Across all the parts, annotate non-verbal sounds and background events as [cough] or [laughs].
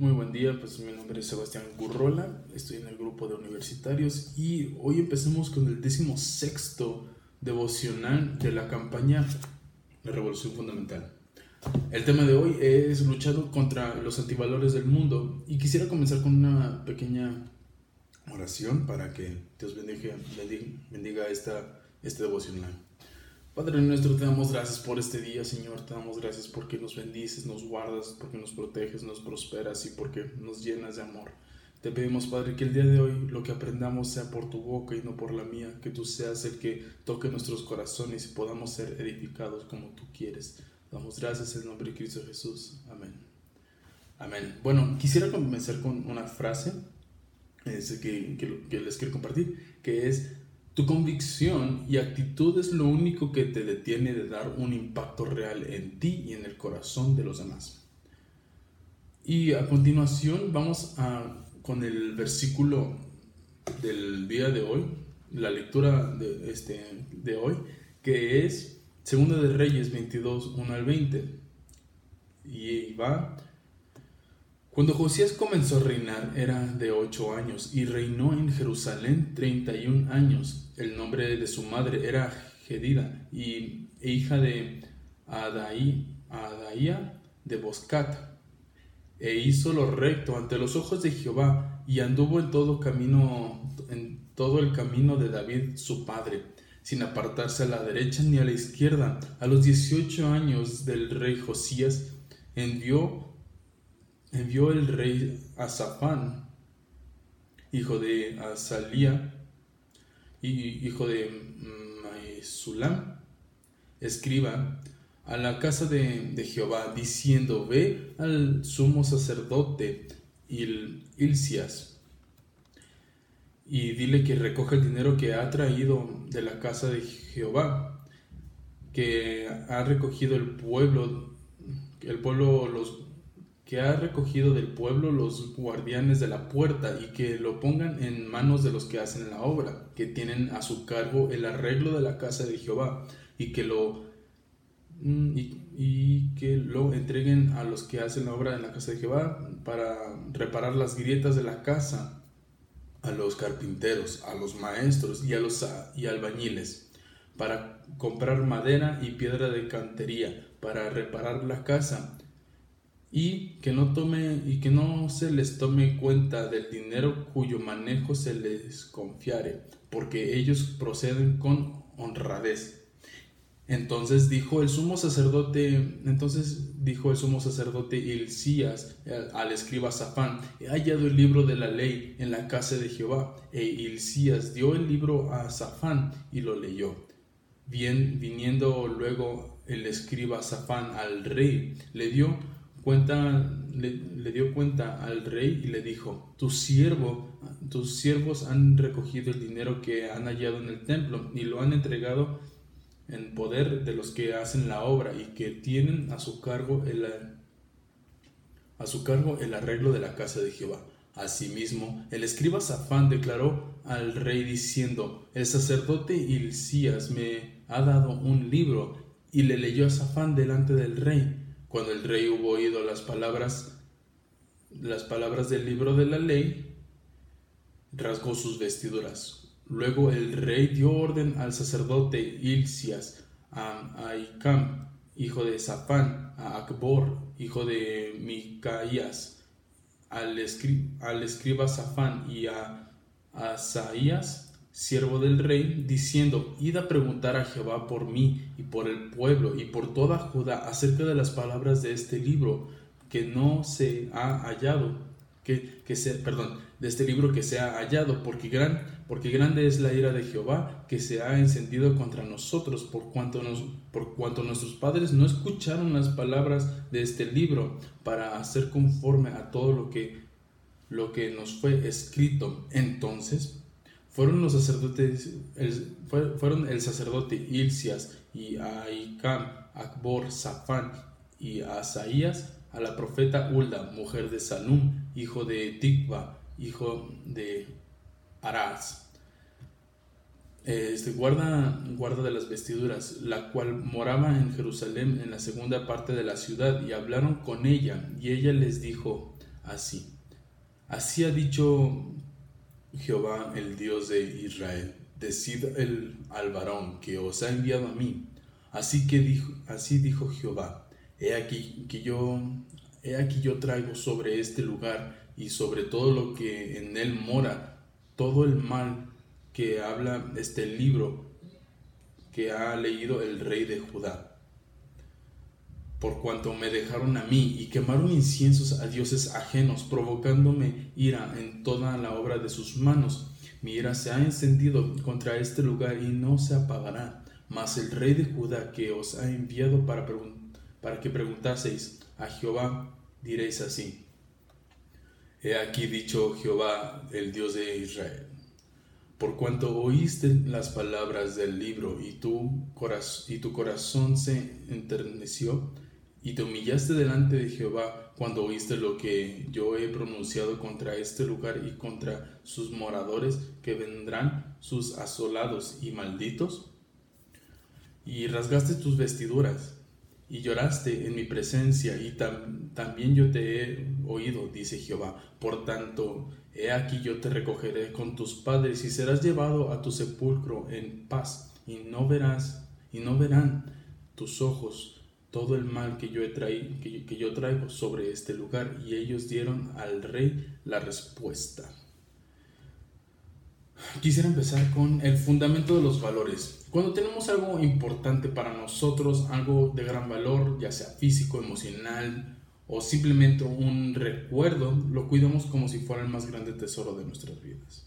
Muy buen día, pues mi nombre es Sebastián Gurrola, estoy en el grupo de universitarios y hoy empecemos con el décimo sexto devocional de la campaña de Revolución Fundamental. El tema de hoy es luchando contra los antivalores del mundo y quisiera comenzar con una pequeña oración para que Dios bendiga, bendiga esta, este devocional. Padre nuestro, te damos gracias por este día, Señor. Te damos gracias porque nos bendices, nos guardas, porque nos proteges, nos prosperas y porque nos llenas de amor. Te pedimos, Padre, que el día de hoy lo que aprendamos sea por tu boca y no por la mía, que tú seas el que toque nuestros corazones y podamos ser edificados como tú quieres. Damos gracias en el nombre de Cristo Jesús. Amén. Amén. Bueno, quisiera comenzar con una frase que, que, que les quiero compartir, que es tu convicción y actitud es lo único que te detiene de dar un impacto real en ti y en el corazón de los demás. Y a continuación vamos a, con el versículo del día de hoy, la lectura de, este, de hoy, que es 2 de Reyes 22, 1 al 20. Y va cuando Josías comenzó a reinar era de ocho años y reinó en Jerusalén treinta y un años. El nombre de su madre era Gedida y e hija de Adaía de Boscat. E hizo lo recto ante los ojos de Jehová y anduvo en todo camino en todo el camino de David su padre, sin apartarse a la derecha ni a la izquierda. A los dieciocho años del rey Josías envió envió el rey Azafán, hijo de Azalía, hijo de Maesulam, escriba, a la casa de, Jehová, diciendo, ve al sumo sacerdote Il, Ilcias, y dile que recoja el dinero que ha traído de la casa de Jehová, que ha recogido el pueblo, el pueblo los que ha recogido del pueblo los guardianes de la puerta y que lo pongan en manos de los que hacen la obra, que tienen a su cargo el arreglo de la casa de Jehová y que lo mm, y, que lo entreguen a los que hacen la obra en la casa de Jehová para reparar las grietas de la casa, a los carpinteros, a los maestros y a los y albañiles, para comprar madera y piedra de cantería, para reparar la casa y que no tome y que no se les tome cuenta del dinero cuyo manejo se les confiare, porque ellos proceden con honradez. Entonces dijo el sumo sacerdote, entonces dijo el sumo sacerdote Hilcías al escriba Safán, he hallado el libro de la ley en la casa de Jehová. E Hilcías dio el libro a Safán y lo leyó. Bien, viniendo luego el escriba Safán al rey, le dio cuenta, le, dio cuenta al rey y le dijo, tu siervo, tus siervos han recogido el dinero que han hallado en el templo y lo han entregado en poder de los que hacen la obra y que tienen a su cargo el, a su cargo el arreglo de la casa de Jehová. Asimismo, el escriba Safán declaró al rey diciendo, el sacerdote Hilcías me ha dado un libro y le leyó a Safán delante del rey. Cuando el rey hubo oído las palabras, las palabras del libro de la ley, rasgó sus vestiduras. Luego el rey dio orden al sacerdote Ilcias, a Aicam, hijo de Safán, a Akbor, hijo de Micaías, al, escriba Safán y a Asaías, siervo del rey, diciendo, Id a preguntar a Jehová por mí y por el pueblo y por toda Judá acerca de las palabras de este libro que no se ha hallado, que, que se, perdón, de este libro que se ha hallado, porque, gran, porque grande es la ira de Jehová que se ha encendido contra nosotros, por cuanto, nos, por cuanto nuestros padres no escucharon las palabras de este libro para hacer conforme a todo lo que, lo que nos fue escrito. Entonces, fueron los sacerdotes, el, fueron el sacerdote Ilcias y Aicam, Akbor, Safán y Asaías a la profeta Ulda, mujer de Salum, hijo de Tikva, hijo de Araz. Este, guarda, guarda de las vestiduras, la cual moraba en Jerusalén en la segunda parte de la ciudad, y hablaron con ella, y ella les dijo, así. Así ha dicho Jehová, el Dios de Israel. Decid el, al varón que os ha enviado a mí. Así que dijo, así dijo Jehová. He aquí que yo, he aquí yo traigo sobre este lugar y sobre todo lo que en él mora, todo el mal que habla este libro que ha leído el rey de Judá por cuanto me dejaron a mí y quemaron inciensos a dioses ajenos, provocándome ira en toda la obra de sus manos. Mi ira se ha encendido contra este lugar y no se apagará. Mas el rey de Judá que os ha enviado para, que preguntaseis a Jehová, diréis así. He aquí dicho Jehová, el Dios de Israel. Por cuanto oíste las palabras del libro y tu, y tu corazón se enterneció, y te humillaste delante de Jehová cuando oíste lo que yo he pronunciado contra este lugar y contra sus moradores que vendrán sus asolados y malditos. Y rasgaste tus vestiduras y lloraste en mi presencia y también yo te he oído, dice Jehová. Por tanto, he aquí yo te recogeré con tus padres y serás llevado a tu sepulcro en paz y no verás y no verán tus ojos todo el mal que yo, he traído, que, yo traigo sobre este lugar. Y ellos dieron al rey la respuesta. Quisiera empezar con el fundamento de los valores. Cuando tenemos algo importante para nosotros, algo de gran valor, ya sea físico, emocional o simplemente un recuerdo, lo cuidamos como si fuera el más grande tesoro de nuestras vidas.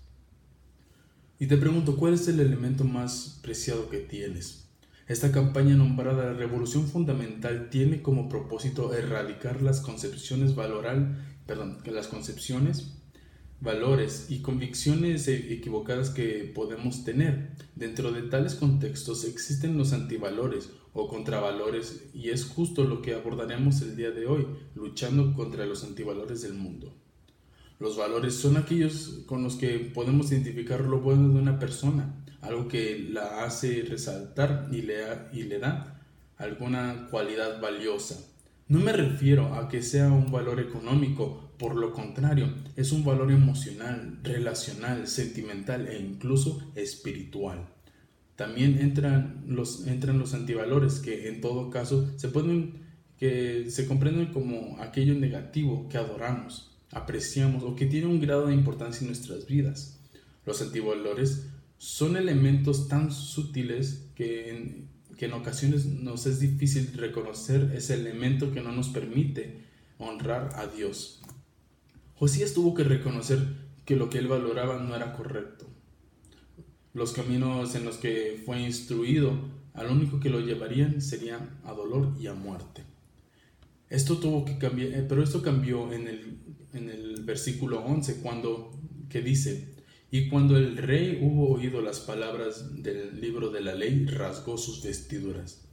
Y te pregunto, ¿cuál es el elemento más preciado que tienes? Esta campaña nombrada Revolución Fundamental tiene como propósito erradicar las concepciones valoral, perdón, las concepciones, valores y convicciones e-, equivocadas que podemos tener. Dentro de tales contextos existen los antivalores o contravalores y es justo lo que abordaremos el día de hoy, luchando contra los antivalores del mundo. Los valores son aquellos con los que podemos identificar lo bueno de una persona, algo que la hace resaltar y le, y le da alguna cualidad valiosa. No me refiero a que sea un valor económico, por lo contrario, es un valor emocional, relacional, sentimental e incluso espiritual. También entran los, entran los antivalores que en todo caso se pueden que se comprenden como aquello negativo que adoramos, apreciamos o que tiene un grado de importancia en nuestras vidas. Los antivalores son elementos tan sutiles que en, que en ocasiones nos es difícil reconocer ese elemento que no nos permite honrar a Dios. Josías tuvo que reconocer que lo que él valoraba no era correcto. Los caminos en los que fue instruido, al único que lo llevarían serían a dolor y a muerte. Esto tuvo que cambiar, eh, pero esto cambió en el, en el versículo 11, cuando que dice, y cuando el rey hubo oído las palabras del libro de la ley, rasgó sus vestiduras.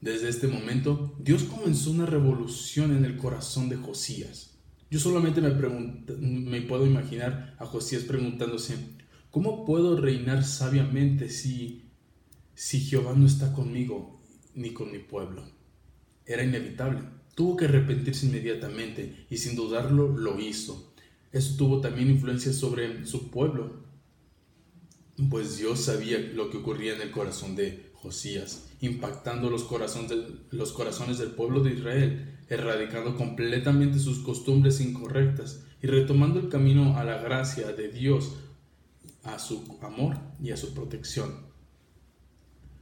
Desde este momento, Dios comenzó una revolución en el corazón de Josías. Yo solamente me, me puedo imaginar a Josías preguntándose, ¿cómo puedo reinar sabiamente si, si Jehová no está conmigo ni con mi pueblo? Era inevitable. Tuvo que arrepentirse inmediatamente y sin dudarlo lo hizo. Eso tuvo también influencia sobre su pueblo, pues Dios sabía lo que ocurría en el corazón de Josías, impactando los corazones, los corazones del pueblo de Israel, erradicando completamente sus costumbres incorrectas y retomando el camino a la gracia de Dios, a su amor y a su protección.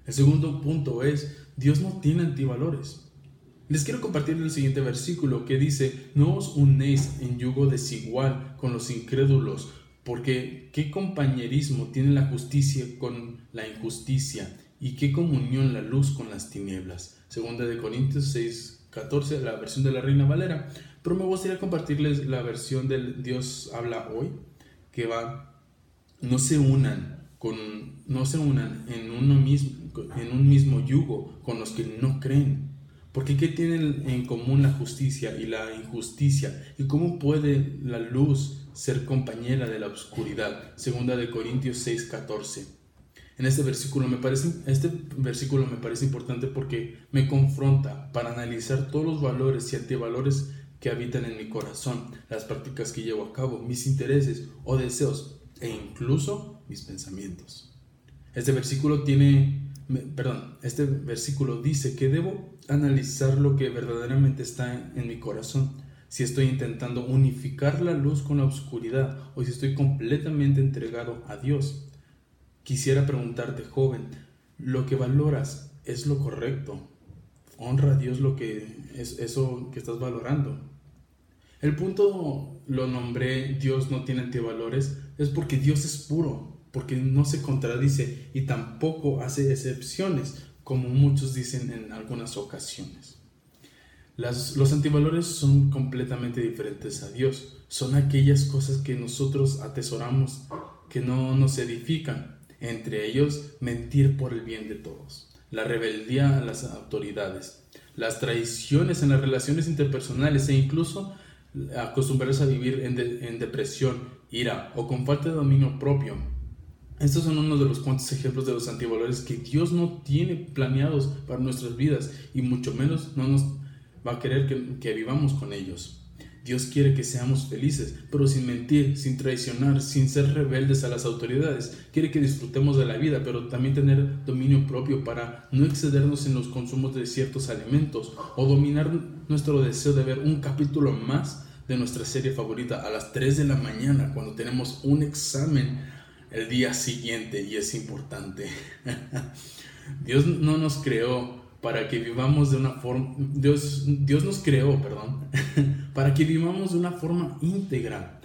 El segundo punto es, Dios no tiene antivalores. Les quiero compartir el siguiente versículo que dice, no os unéis en yugo desigual con los incrédulos, porque qué compañerismo tiene la justicia con la injusticia y qué comunión la luz con las tinieblas. Segunda de Corintios 6, 14, la versión de la Reina Valera. Pero me gustaría compartirles la versión del Dios habla hoy, que va, no se unan con, no se unan en uno mismo, en un mismo yugo con los que no creen porque ¿qué tienen en común la justicia y la injusticia? ¿Y cómo puede la luz ser compañera de la oscuridad? Segunda de Corintios 6:14. En este versículo me parece este versículo me parece importante porque me confronta para analizar todos los valores y antivalores que habitan en mi corazón, las prácticas que llevo a cabo, mis intereses o deseos e incluso mis pensamientos. Este versículo tiene, perdón, este versículo dice que debo analizar lo que verdaderamente está en mi corazón, si estoy intentando unificar la luz con la oscuridad o si estoy completamente entregado a Dios. Quisiera preguntarte, joven, ¿lo que valoras es lo correcto? honra a Dios lo que es eso que estás valorando. El punto lo nombré Dios no tiene antivalores es porque Dios es puro, porque no se contradice y tampoco hace excepciones, como muchos dicen en algunas ocasiones. los antivalores son completamente diferentes a Dios. Son aquellas cosas que nosotros atesoramos, que no nos edifican. Entre ellos, mentir por el bien de todos la rebeldía a las autoridades, las traiciones en las relaciones interpersonales e incluso acostumbrarse a vivir en, depresión, ira o con falta de dominio propio. Estos son unos de los cuantos ejemplos de los antivalores que Dios no tiene planeados para nuestras vidas y mucho menos no nos va a querer que vivamos con ellos. Dios quiere que seamos felices, pero sin mentir, sin traicionar, sin ser rebeldes a las autoridades. Quiere que disfrutemos de la vida, pero también tener dominio propio para no excedernos en los consumos de ciertos alimentos o dominar nuestro deseo de ver un capítulo más de nuestra serie favorita a las 3 de la mañana cuando tenemos un examen el día siguiente y es importante. [laughs] Dios no nos creó para que vivamos de una forma, Dios, Dios nos creó, perdón, [laughs] para que vivamos de una forma íntegra,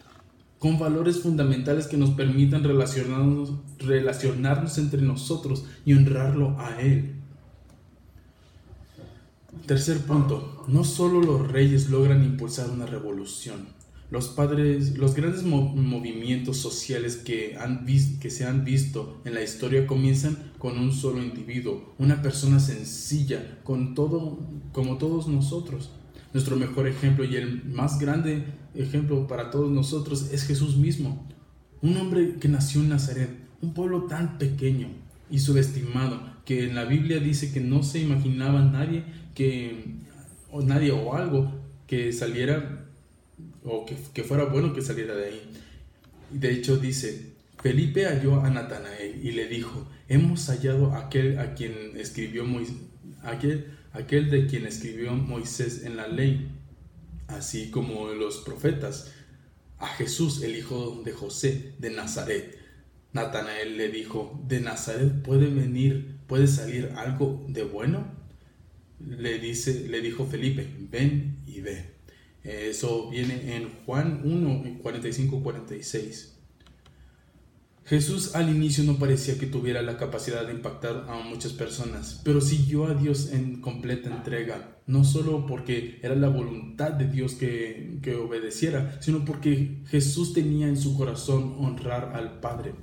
con valores fundamentales que nos permitan relacionarnos, relacionarnos entre nosotros y honrarlo a Él. Tercer punto, no solo los reyes logran impulsar una revolución, los padres, los grandes movimientos sociales que, han que se han visto en la historia comienzan con un solo individuo, una persona sencilla, con todo, como todos nosotros. Nuestro mejor ejemplo y el más grande ejemplo para todos nosotros es Jesús mismo, un hombre que nació en Nazaret, un pueblo tan pequeño y subestimado que en la Biblia dice que no se imaginaba nadie que o nadie o algo que saliera o que, fuera bueno que saliera de ahí. De hecho dice, Felipe halló a Natanael y le dijo, hemos hallado aquel a quien escribió Moisés, aquel, aquel de quien escribió Moisés en la ley, así como los profetas, a Jesús, el hijo de José de Nazaret. Natanael le dijo, ¿de Nazaret puede venir, puede salir algo de bueno? Le, dice, le dijo Felipe, ven y ve. Eso viene en Juan 1, 45-46. Jesús al inicio no parecía que tuviera la capacidad de impactar a muchas personas, pero siguió a Dios en completa entrega, no solo porque era la voluntad de Dios que, que obedeciera, sino porque Jesús tenía en su corazón honrar al Padre.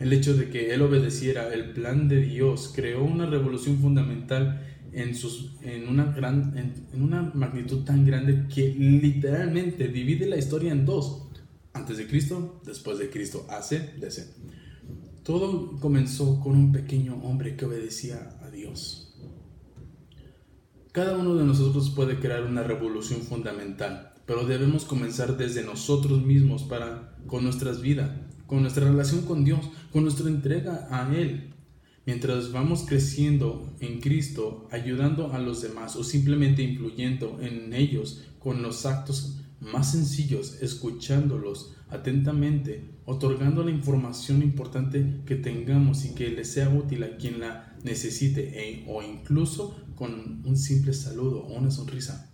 El hecho de que él obedeciera el plan de Dios creó una revolución fundamental en, sus, en, una gran, en, una magnitud tan grande que literalmente divide la historia en dos. Antes de Cristo, después de Cristo, AC, DC. Todo comenzó con un pequeño hombre que obedecía a Dios. Cada uno de nosotros puede crear una revolución fundamental, pero debemos comenzar desde nosotros mismos para con nuestras vidas, con nuestra relación con Dios, con nuestra entrega a Él, Mientras vamos creciendo en Cristo, ayudando a los demás o simplemente influyendo en ellos con los actos más sencillos, escuchándolos atentamente, otorgando la información importante que tengamos y que les sea útil a quien la necesite e, o incluso con un simple saludo o una sonrisa,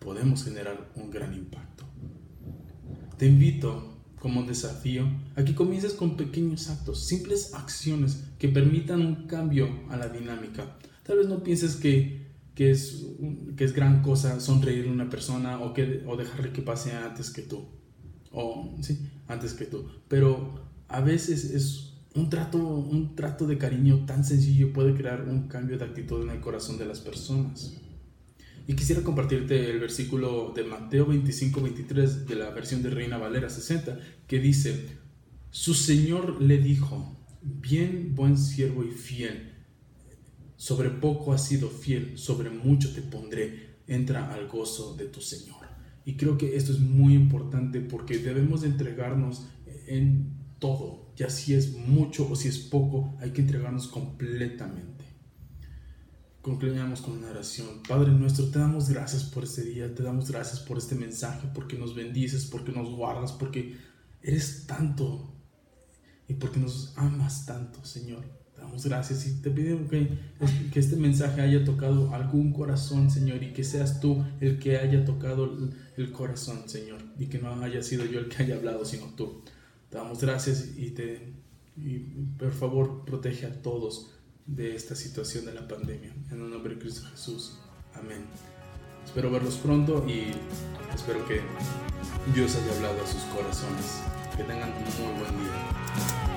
podemos generar un gran impacto. Te invito como desafío a que comiences con pequeños actos, simples acciones que permitan un cambio a la dinámica. Tal vez no pienses que, que, es, que es gran cosa sonreírle a una persona o, que, o dejarle que pase antes que tú. O, sí, antes que tú. Pero a veces es un trato, un trato de cariño tan sencillo puede crear un cambio de actitud en el corazón de las personas. Y quisiera compartirte el versículo de Mateo 25, 23 de la versión de Reina Valera 60, que dice, su Señor le dijo, bien buen siervo y fiel, sobre poco has sido fiel, sobre mucho te pondré, entra al gozo de tu Señor. Y creo que esto es muy importante porque debemos de entregarnos en todo, ya si es mucho o si es poco, hay que entregarnos completamente. Concluyamos con una oración. Padre nuestro, te damos gracias por este día, te damos gracias por este mensaje, porque nos bendices, porque nos guardas, porque eres tanto y porque nos amas tanto, Señor. Te damos gracias y te pido que, que este mensaje haya tocado algún corazón, Señor, y que seas tú el que haya tocado el corazón, Señor, y que no haya sido yo el que haya hablado, sino tú. Te damos gracias y, te, y por favor protege a todos de esta situación de la pandemia. En el nombre de Cristo Jesús. Amén. Espero verlos pronto y espero que Dios haya hablado a sus corazones. Que tengan un muy buen día.